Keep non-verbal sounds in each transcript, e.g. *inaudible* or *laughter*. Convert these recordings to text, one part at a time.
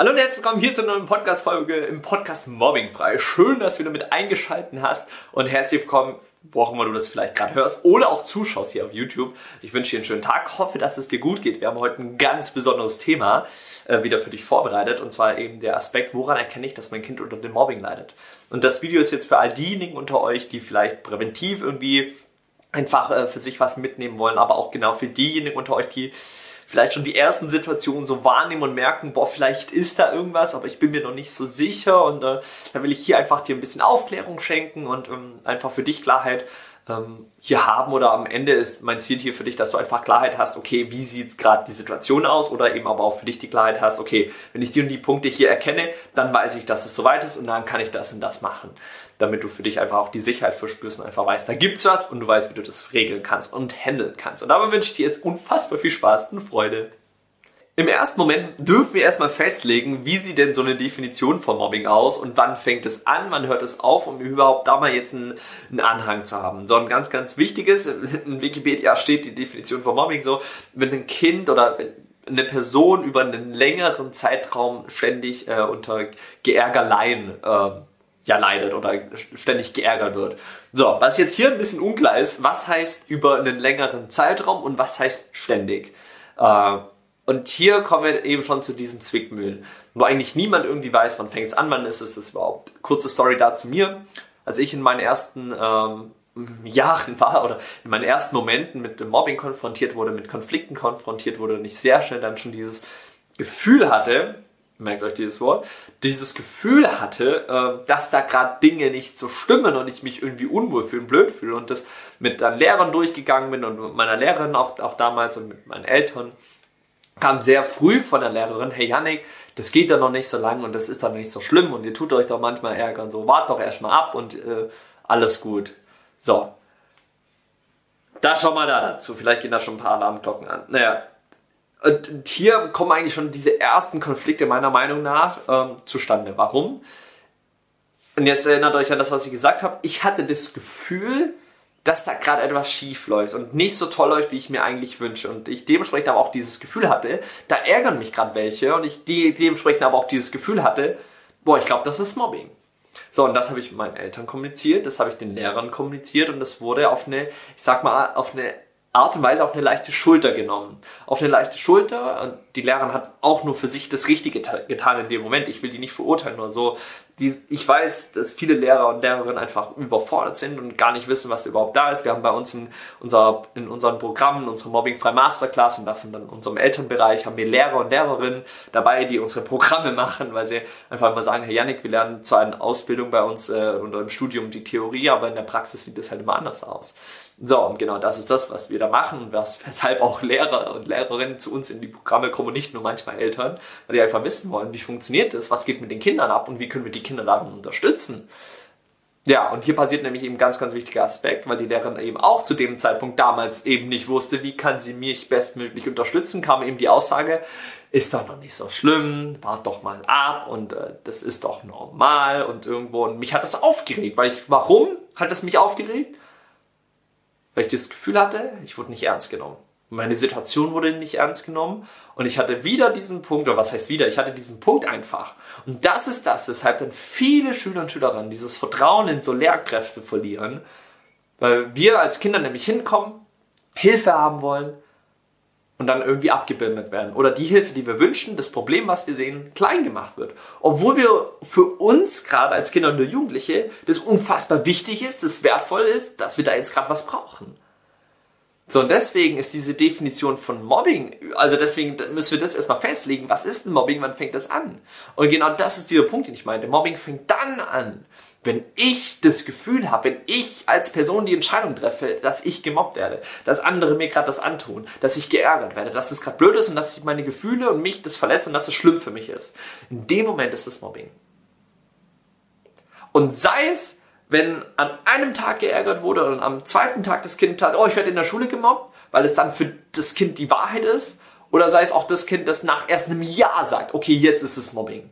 Hallo und herzlich willkommen hier zur neuen Podcast-Folge im Podcast Mobbing frei. Schön, dass du wieder mit eingeschalten hast und herzlich willkommen, wo auch immer du das vielleicht gerade hörst oder auch zuschaust hier auf YouTube. Ich wünsche dir einen schönen Tag, hoffe, dass es dir gut geht. Wir haben heute ein ganz besonderes Thema äh, wieder für dich vorbereitet und zwar eben der Aspekt, woran erkenne ich, dass mein Kind unter dem Mobbing leidet. Und das Video ist jetzt für all diejenigen unter euch, die vielleicht präventiv irgendwie einfach äh, für sich was mitnehmen wollen, aber auch genau für diejenigen unter euch, die vielleicht schon die ersten Situationen so wahrnehmen und merken, boah, vielleicht ist da irgendwas, aber ich bin mir noch nicht so sicher. Und äh, da will ich hier einfach dir ein bisschen Aufklärung schenken und ähm, einfach für dich Klarheit ähm, hier haben oder am Ende ist mein Ziel hier für dich, dass du einfach Klarheit hast, okay, wie sieht gerade die Situation aus oder eben aber auch für dich die Klarheit hast, okay, wenn ich die und die Punkte hier erkenne, dann weiß ich, dass es soweit ist und dann kann ich das und das machen damit du für dich einfach auch die Sicherheit verspürst und einfach weißt, da gibt's was und du weißt, wie du das regeln kannst und handeln kannst. Und dabei wünsche ich dir jetzt unfassbar viel Spaß und Freude. Im ersten Moment dürfen wir erstmal festlegen, wie sieht denn so eine Definition von Mobbing aus und wann fängt es an, wann hört es auf, um überhaupt da mal jetzt einen, einen Anhang zu haben. So ein ganz, ganz wichtiges, *laughs* in Wikipedia steht die Definition von Mobbing so, wenn ein Kind oder wenn eine Person über einen längeren Zeitraum ständig äh, unter Geärgerleien äh, ja leidet oder ständig geärgert wird. So, was jetzt hier ein bisschen unklar ist, was heißt über einen längeren Zeitraum und was heißt ständig. Äh, und hier kommen wir eben schon zu diesen Zwickmühlen, wo eigentlich niemand irgendwie weiß, wann fängt es an, wann ist es das überhaupt. Kurze Story da zu mir. Als ich in meinen ersten ähm, *laughs* Jahren war oder in meinen ersten Momenten mit dem Mobbing konfrontiert wurde, mit Konflikten konfrontiert wurde und ich sehr schnell dann schon dieses Gefühl hatte, merkt euch dieses Wort, dieses Gefühl hatte, äh, dass da gerade Dinge nicht so stimmen und ich mich irgendwie unwohl fühle blöd fühle und das mit dann Lehrern durchgegangen bin und mit meiner Lehrerin auch, auch damals und mit meinen Eltern kam sehr früh von der Lehrerin, hey Yannick, das geht ja noch nicht so lang und das ist dann nicht so schlimm und ihr tut euch doch manchmal ärgern, so wart doch erstmal ab und äh, alles gut. So. Da schau mal da dazu, vielleicht gehen da schon ein paar Alarmglocken an. Naja, und hier kommen eigentlich schon diese ersten Konflikte meiner Meinung nach ähm, zustande. Warum? Und jetzt erinnert euch an das, was ich gesagt habe. Ich hatte das Gefühl, dass da gerade etwas schief läuft und nicht so toll läuft, wie ich mir eigentlich wünsche. Und ich dementsprechend aber auch dieses Gefühl hatte, da ärgern mich gerade welche und ich de dementsprechend aber auch dieses Gefühl hatte, boah, ich glaube, das ist Mobbing. So, und das habe ich meinen Eltern kommuniziert, das habe ich den Lehrern kommuniziert und das wurde auf eine, ich sag mal, auf eine Art und Weise auf eine leichte Schulter genommen. Auf eine leichte Schulter und die Lehrerin hat auch nur für sich das Richtige getan in dem Moment. Ich will die nicht verurteilen, nur so die, ich weiß, dass viele Lehrer und Lehrerinnen einfach überfordert sind und gar nicht wissen, was überhaupt da ist. Wir haben bei uns in, unser, in unseren Programmen unsere Mobbing-frei Masterclass und davon dann in unserem Elternbereich haben wir Lehrer und Lehrerinnen dabei, die unsere Programme *laughs* machen, weil sie einfach immer sagen, Herr Janik, wir lernen zwar eine Ausbildung bei uns äh, und im Studium die Theorie, aber in der Praxis sieht das halt immer anders aus. So, und genau das ist das, was wir da machen und was, *laughs* weshalb auch Lehrer und Lehrerinnen zu uns in die Programme kommen, nicht nur manchmal Eltern, weil die einfach wissen wollen, wie funktioniert das, was geht mit den Kindern ab und wie können wir die Kinder darin unterstützen. Ja, und hier passiert nämlich eben ganz, ganz wichtiger Aspekt, weil die Lehrerin eben auch zu dem Zeitpunkt damals eben nicht wusste, wie kann sie mich bestmöglich unterstützen, kam eben die Aussage, ist doch noch nicht so schlimm, wart doch mal ab und äh, das ist doch normal und irgendwo, und mich hat das aufgeregt, weil ich, warum hat es mich aufgeregt? Weil ich das Gefühl hatte, ich wurde nicht ernst genommen. Meine Situation wurde nicht ernst genommen und ich hatte wieder diesen Punkt, oder was heißt wieder, ich hatte diesen Punkt einfach. Und das ist das, weshalb dann viele Schüler und Schülerinnen dieses Vertrauen in so Lehrkräfte verlieren, weil wir als Kinder nämlich hinkommen, Hilfe haben wollen und dann irgendwie abgebildet werden. Oder die Hilfe, die wir wünschen, das Problem, was wir sehen, klein gemacht wird. Obwohl wir für uns gerade als Kinder und Jugendliche das unfassbar wichtig ist, das wertvoll ist, dass wir da jetzt gerade was brauchen. So, und deswegen ist diese Definition von Mobbing, also deswegen müssen wir das erstmal festlegen, was ist ein Mobbing, wann fängt das an? Und genau das ist dieser Punkt, den ich meinte. Mobbing fängt dann an, wenn ich das Gefühl habe, wenn ich als Person die Entscheidung treffe, dass ich gemobbt werde, dass andere mir gerade das antun, dass ich geärgert werde, dass es gerade blöd ist und dass ich meine Gefühle und mich das verletzt und dass es schlimm für mich ist. In dem Moment ist das Mobbing. Und sei es, wenn an einem Tag geärgert wurde und am zweiten Tag das Kind sagt, oh, ich werde in der Schule gemobbt, weil es dann für das Kind die Wahrheit ist, oder sei es auch das Kind, das nach erst einem Jahr sagt, okay, jetzt ist es Mobbing.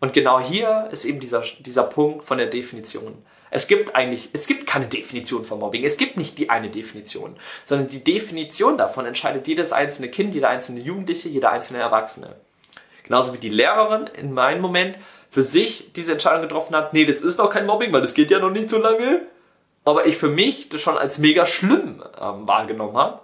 Und genau hier ist eben dieser, dieser Punkt von der Definition. Es gibt eigentlich, es gibt keine Definition von Mobbing. Es gibt nicht die eine Definition, sondern die Definition davon entscheidet jedes einzelne Kind, jeder einzelne Jugendliche, jeder einzelne Erwachsene. Genauso wie die Lehrerin in meinem Moment für sich diese Entscheidung getroffen hat, nee, das ist noch kein Mobbing, weil das geht ja noch nicht so lange. Aber ich für mich das schon als mega schlimm ähm, wahrgenommen habe,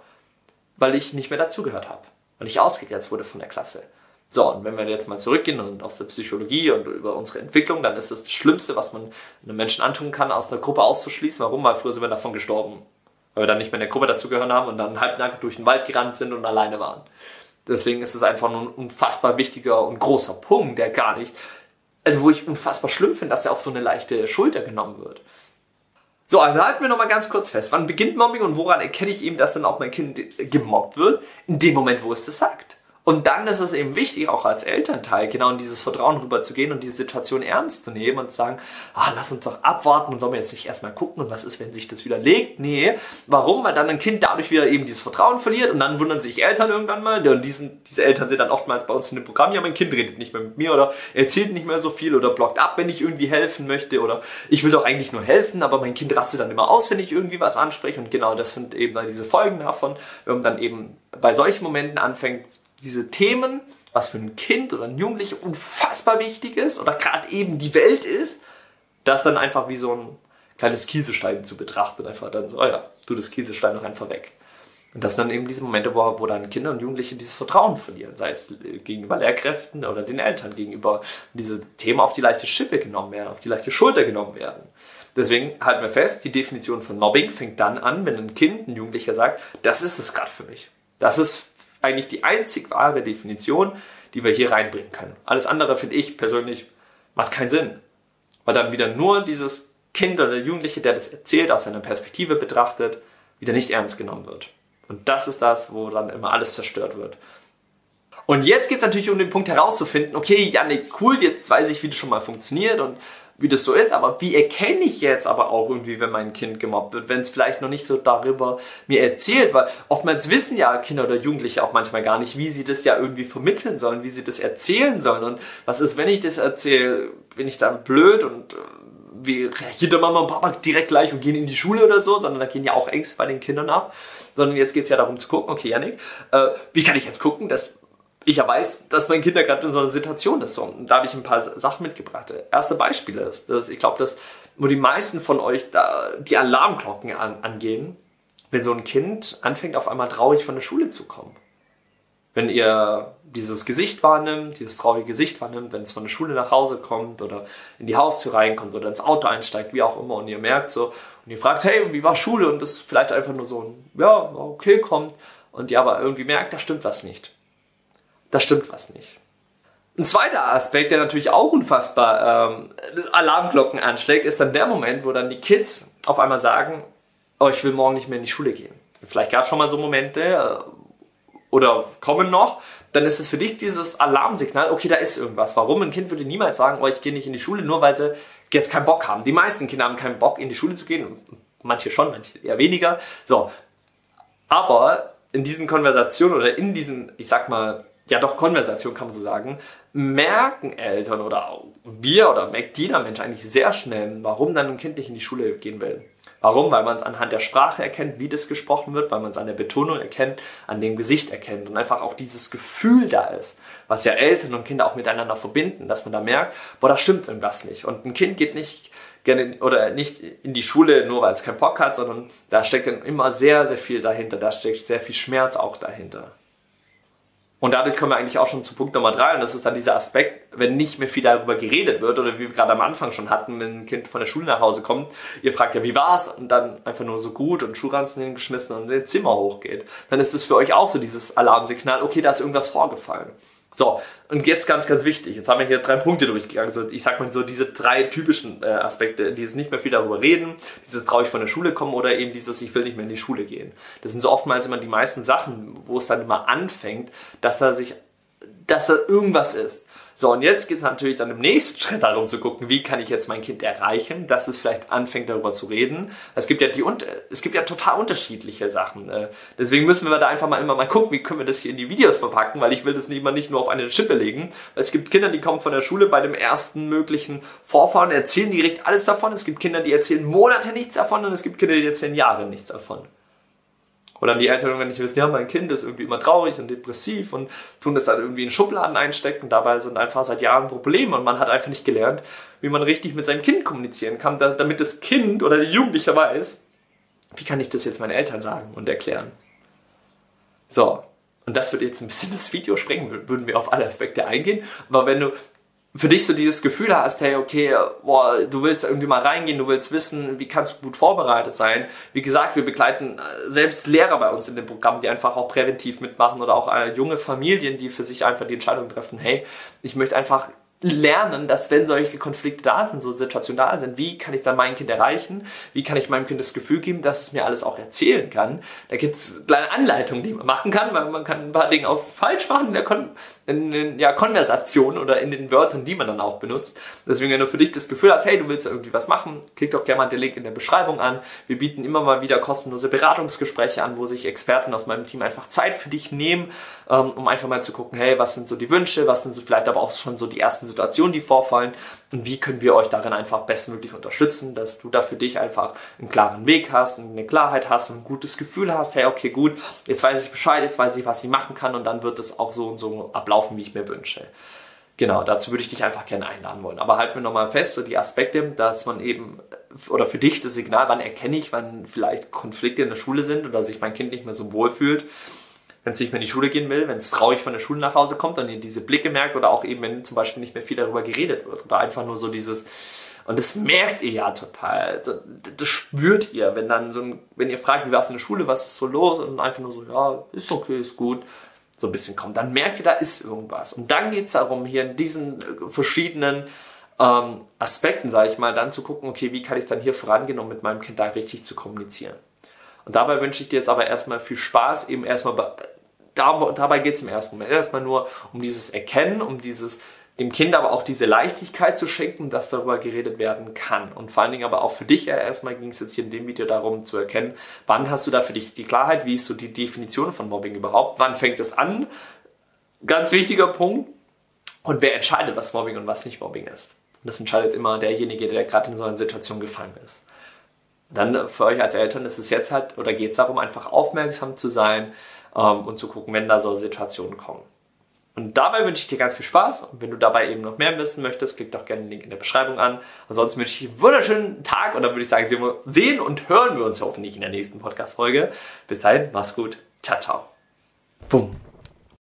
weil ich nicht mehr dazugehört habe. Weil ich ausgegrenzt wurde von der Klasse. So, und wenn wir jetzt mal zurückgehen und aus der Psychologie und über unsere Entwicklung, dann ist das das Schlimmste, was man einem Menschen antun kann, aus einer Gruppe auszuschließen. Warum? Weil früher sind wir davon gestorben. Weil wir dann nicht mehr in der Gruppe dazugehören haben und dann halbnackt durch den Wald gerannt sind und alleine waren. Deswegen ist es einfach ein unfassbar wichtiger und großer Punkt, der gar nicht, also wo ich unfassbar schlimm finde, dass er auf so eine leichte Schulter genommen wird. So, also halten wir nochmal ganz kurz fest. Wann beginnt Mobbing und woran erkenne ich eben, dass dann auch mein Kind gemobbt wird? In dem Moment, wo es das sagt. Und dann ist es eben wichtig, auch als Elternteil, genau in dieses Vertrauen rüberzugehen und diese Situation ernst zu nehmen und zu sagen, ah, lass uns doch abwarten und sollen wir jetzt nicht erstmal gucken und was ist, wenn sich das wieder legt? Nee. Warum? Weil dann ein Kind dadurch wieder eben dieses Vertrauen verliert und dann wundern sich Eltern irgendwann mal, und diesen, diese Eltern sind dann oftmals bei uns in dem Programm, ja, mein Kind redet nicht mehr mit mir oder erzählt nicht mehr so viel oder blockt ab, wenn ich irgendwie helfen möchte oder ich will doch eigentlich nur helfen, aber mein Kind rastet dann immer aus, wenn ich irgendwie was anspreche und genau das sind eben diese Folgen davon, wenn man dann eben bei solchen Momenten anfängt, diese Themen, was für ein Kind oder ein Jugendlicher unfassbar wichtig ist oder gerade eben die Welt ist, das dann einfach wie so ein kleines Kieselstein zu betrachten. Einfach dann so, oh ja, tu das Kieselstein noch einfach weg. Und das sind dann eben diese Momente, wo, wo dann Kinder und Jugendliche dieses Vertrauen verlieren, sei es gegenüber Lehrkräften oder den Eltern gegenüber diese Themen auf die leichte Schippe genommen werden, auf die leichte Schulter genommen werden. Deswegen halten wir fest, die Definition von Mobbing fängt dann an, wenn ein Kind, ein Jugendlicher sagt, das ist es gerade für mich. Das ist eigentlich die einzig wahre Definition, die wir hier reinbringen können. Alles andere finde ich persönlich macht keinen Sinn. Weil dann wieder nur dieses Kind oder der Jugendliche, der das erzählt, aus seiner Perspektive betrachtet, wieder nicht ernst genommen wird. Und das ist das, wo dann immer alles zerstört wird. Und jetzt geht es natürlich um den Punkt herauszufinden, okay, Janik, cool, jetzt weiß ich, wie das schon mal funktioniert und wie das so ist, aber wie erkenne ich jetzt aber auch irgendwie, wenn mein Kind gemobbt wird, wenn es vielleicht noch nicht so darüber mir erzählt, weil oftmals wissen ja Kinder oder Jugendliche auch manchmal gar nicht, wie sie das ja irgendwie vermitteln sollen, wie sie das erzählen sollen. Und was ist, wenn ich das erzähle, bin ich dann blöd und äh, wie reagiert der Mama und Papa direkt gleich und gehen in die Schule oder so, sondern da gehen ja auch Ängste bei den Kindern ab, sondern jetzt geht es ja darum zu gucken, okay Janik, äh, wie kann ich jetzt gucken, dass ich ja weiß, dass mein Kind gerade in so einer Situation ist. Und da habe ich ein paar Sachen mitgebracht. Erste Beispiele ist, dass ich glaube, dass wo die meisten von euch da die Alarmglocken an, angehen, wenn so ein Kind anfängt, auf einmal traurig von der Schule zu kommen. Wenn ihr dieses Gesicht wahrnimmt, dieses traurige Gesicht wahrnimmt, wenn es von der Schule nach Hause kommt oder in die Haustür reinkommt oder ins Auto einsteigt, wie auch immer, und ihr merkt so, und ihr fragt, hey, wie war Schule? Und das vielleicht einfach nur so ein, ja, okay, kommt, und ihr aber irgendwie merkt, da stimmt was nicht da stimmt was nicht. Ein zweiter Aspekt, der natürlich auch unfassbar ähm, Alarmglocken anschlägt, ist dann der Moment, wo dann die Kids auf einmal sagen, oh, ich will morgen nicht mehr in die Schule gehen. Vielleicht gab es schon mal so Momente äh, oder kommen noch, dann ist es für dich dieses Alarmsignal, okay, da ist irgendwas. Warum? Ein Kind würde niemals sagen, oh, ich gehe nicht in die Schule, nur weil sie jetzt keinen Bock haben. Die meisten Kinder haben keinen Bock, in die Schule zu gehen. Manche schon, manche eher weniger. So. Aber in diesen Konversationen oder in diesen, ich sag mal, ja doch Konversation kann man so sagen, merken Eltern oder wir oder merkt jeder Mensch eigentlich sehr schnell, warum dann ein Kind nicht in die Schule gehen will. Warum? Weil man es anhand der Sprache erkennt, wie das gesprochen wird, weil man es an der Betonung erkennt, an dem Gesicht erkennt und einfach auch dieses Gefühl da ist, was ja Eltern und Kinder auch miteinander verbinden, dass man da merkt, boah, da stimmt irgendwas nicht. Und ein Kind geht nicht gerne oder nicht in die Schule nur weil es keinen Bock hat, sondern da steckt dann immer sehr, sehr viel dahinter, da steckt sehr viel Schmerz auch dahinter. Und dadurch kommen wir eigentlich auch schon zu Punkt Nummer drei und das ist dann dieser Aspekt, wenn nicht mehr viel darüber geredet wird oder wie wir gerade am Anfang schon hatten, wenn ein Kind von der Schule nach Hause kommt, ihr fragt ja, wie war's? Und dann einfach nur so gut und Schuhranzen hingeschmissen und in Zimmer hochgeht. Dann ist es für euch auch so dieses Alarmsignal, okay, da ist irgendwas vorgefallen. So, und jetzt ganz, ganz wichtig. Jetzt haben wir hier drei Punkte durchgegangen. So, ich sag mal so diese drei typischen äh, Aspekte, dieses nicht mehr viel darüber reden, dieses traurig von der Schule kommen oder eben dieses ich will nicht mehr in die Schule gehen. Das sind so oftmals immer die meisten Sachen, wo es dann immer anfängt, dass da sich, dass da irgendwas ist. So, und jetzt geht es natürlich dann im nächsten *laughs* Schritt darum zu gucken, wie kann ich jetzt mein Kind erreichen, dass es vielleicht anfängt darüber zu reden. Es gibt ja die es gibt ja total unterschiedliche Sachen. Äh, deswegen müssen wir da einfach mal immer mal gucken, wie können wir das hier in die Videos verpacken, weil ich will das immer nicht nur auf eine Schippe legen. Es gibt Kinder, die kommen von der Schule bei dem ersten möglichen Vorfahren, erzählen direkt alles davon. Es gibt Kinder, die erzählen Monate nichts davon und es gibt Kinder, die erzählen Jahre nichts davon. Oder die Eltern, wenn nicht wissen, ja, mein Kind ist irgendwie immer traurig und depressiv und tun das dann irgendwie in Schubladen einstecken. Dabei sind einfach seit Jahren Probleme und man hat einfach nicht gelernt, wie man richtig mit seinem Kind kommunizieren kann, damit das Kind oder der Jugendliche weiß, wie kann ich das jetzt meinen Eltern sagen und erklären. So. Und das würde jetzt ein bisschen das Video sprengen, würden wir auf alle Aspekte eingehen. Aber wenn du für dich so dieses Gefühl hast, hey, okay, boah, du willst irgendwie mal reingehen, du willst wissen, wie kannst du gut vorbereitet sein. Wie gesagt, wir begleiten äh, selbst Lehrer bei uns in dem Programm, die einfach auch präventiv mitmachen oder auch äh, junge Familien, die für sich einfach die Entscheidung treffen, hey, ich möchte einfach lernen, dass wenn solche Konflikte da sind, so Situationen da sind, wie kann ich dann mein Kind erreichen? Wie kann ich meinem Kind das Gefühl geben, dass es mir alles auch erzählen kann? Da gibt's kleine Anleitungen, die man machen kann, weil man kann ein paar Dinge auch falsch machen in der Kon in, in, ja, Konversation oder in den Wörtern, die man dann auch benutzt. Deswegen, wenn du für dich das Gefühl hast, hey, du willst irgendwie was machen, klick doch gerne mal den Link in der Beschreibung an. Wir bieten immer mal wieder kostenlose Beratungsgespräche an, wo sich Experten aus meinem Team einfach Zeit für dich nehmen, ähm, um einfach mal zu gucken, hey, was sind so die Wünsche, was sind so vielleicht aber auch schon so die ersten ganzen Situationen, die vorfallen und wie können wir euch darin einfach bestmöglich unterstützen, dass du da für dich einfach einen klaren Weg hast, eine Klarheit hast und ein gutes Gefühl hast, hey, okay, gut, jetzt weiß ich Bescheid, jetzt weiß ich, was ich machen kann und dann wird es auch so und so ablaufen, wie ich mir wünsche. Genau, dazu würde ich dich einfach gerne einladen wollen. Aber halten wir nochmal fest, so die Aspekte, dass man eben, oder für dich das Signal, wann erkenne ich, wann vielleicht Konflikte in der Schule sind oder sich mein Kind nicht mehr so wohl fühlt, wenn es nicht mehr in die Schule gehen will, wenn es traurig von der Schule nach Hause kommt und ihr diese Blicke merkt oder auch eben, wenn zum Beispiel nicht mehr viel darüber geredet wird oder einfach nur so dieses, und das merkt ihr ja total, das spürt ihr, wenn dann so ein, wenn ihr fragt, wie war es in der Schule, was ist so los und einfach nur so, ja, ist okay, ist gut, so ein bisschen kommt, dann merkt ihr, da ist irgendwas. Und dann geht es darum, hier in diesen äh, verschiedenen ähm, Aspekten, sage ich mal, dann zu gucken, okay, wie kann ich dann hier vorangehen, um mit meinem Kind da richtig zu kommunizieren. Und dabei wünsche ich dir jetzt aber erstmal viel Spaß, eben erstmal da, dabei geht es im ersten Moment erstmal nur um dieses Erkennen, um dieses dem Kind aber auch diese Leichtigkeit zu schenken, dass darüber geredet werden kann. Und vor allen Dingen aber auch für dich erstmal ging es jetzt hier in dem Video darum zu erkennen, wann hast du da für dich die Klarheit, wie ist so die Definition von Mobbing überhaupt, wann fängt es an? Ganz wichtiger Punkt. Und wer entscheidet, was Mobbing und was nicht Mobbing ist? Und das entscheidet immer derjenige, der gerade in so einer Situation gefangen ist. Dann für euch als Eltern ist es jetzt halt, oder geht es darum, einfach aufmerksam zu sein, ähm, und zu gucken, wenn da so Situationen kommen. Und dabei wünsche ich dir ganz viel Spaß. Und wenn du dabei eben noch mehr wissen möchtest, klick doch gerne den Link in der Beschreibung an. Ansonsten wünsche ich dir einen wunderschönen Tag und dann würde ich sagen, sehen und hören wir uns hoffentlich in der nächsten Podcast-Folge. Bis dahin, mach's gut. Ciao, ciao. Bumm.